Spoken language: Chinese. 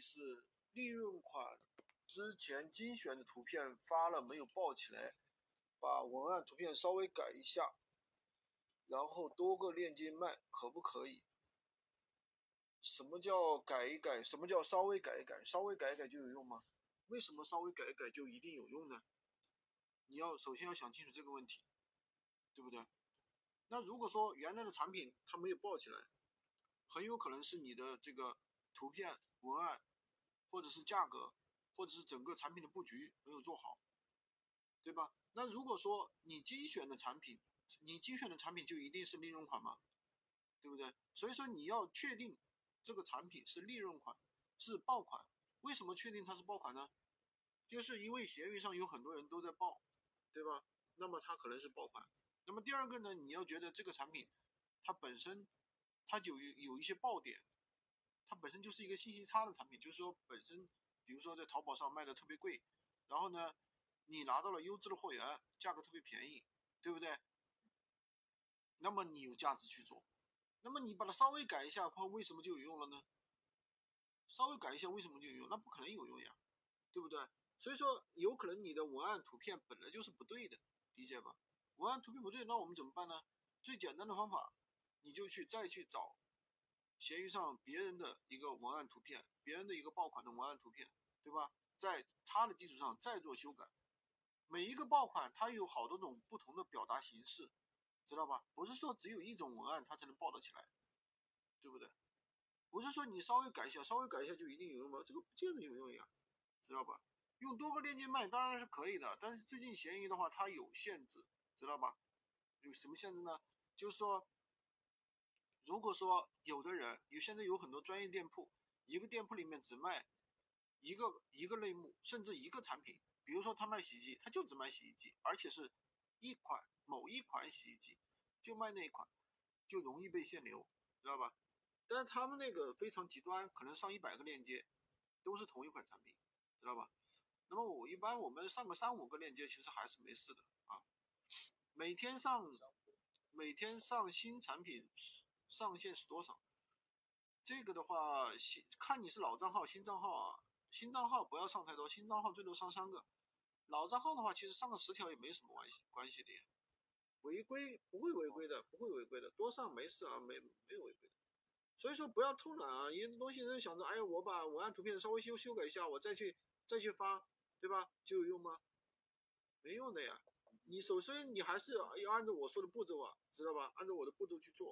是利润款之前精选的图片发了没有爆起来，把文案图片稍微改一下，然后多个链接卖，可不可以？什么叫改一改？什么叫稍微改一改？稍微改一改就有用吗？为什么稍微改一改就一定有用呢？你要首先要想清楚这个问题，对不对？那如果说原来的产品它没有爆起来，很有可能是你的这个图片文案，或者是价格，或者是整个产品的布局没有做好，对吧？那如果说你精选的产品，你精选的产品就一定是利润款吗？对不对？所以说你要确定这个产品是利润款，是爆款。为什么确定它是爆款呢？就是因为闲鱼上有很多人都在爆，对吧？那么它可能是爆款。那么第二个呢，你要觉得这个产品它本身它就有有一些爆点，它本身就是一个信息差的产品，就是说本身比如说在淘宝上卖的特别贵，然后呢你拿到了优质的货源，价格特别便宜，对不对？那么你有价值去做，那么你把它稍微改一下，它为什么就有用了呢？稍微改一下，为什么就有用？那不可能有用呀，对不对？所以说有可能你的文案图片本来就是不对的，理解吧？文案图片不对，那我们怎么办呢？最简单的方法，你就去再去找闲鱼上别人的一个文案图片，别人的一个爆款的文案图片，对吧？在它的基础上再做修改。每一个爆款它有好多种不同的表达形式，知道吧？不是说只有一种文案它才能爆得起来，对不对？不是说你稍微改一下，稍微改一下就一定有用吗？这个不见得有用呀，知道吧？用多个链接卖当然是可以的，但是最近闲鱼的话它有限制。知道吧？有什么限制呢？就是说，如果说有的人有现在有很多专业店铺，一个店铺里面只卖一个一个类目，甚至一个产品，比如说他卖洗衣机，他就只卖洗衣机，而且是一款某一款洗衣机，就卖那一款，就容易被限流，知道吧？但是他们那个非常极端，可能上一百个链接都是同一款产品，知道吧？那么我一般我们上个三五个链接，其实还是没事的啊。每天上，每天上新产品上限是多少？这个的话，新看你是老账号、新账号啊。新账号不要上太多，新账号最多上三个。老账号的话，其实上个十条也没什么关系关系的呀。违规不会违规的，不会违规的，多上没事啊，没没有违规的。所以说不要偷懒啊，有的东西人想着，哎呀，我把文案图片稍微修修改一下，我再去再去发，对吧？就有用吗？没用的呀。你首先你还是要按照我说的步骤啊，知道吧？按照我的步骤去做。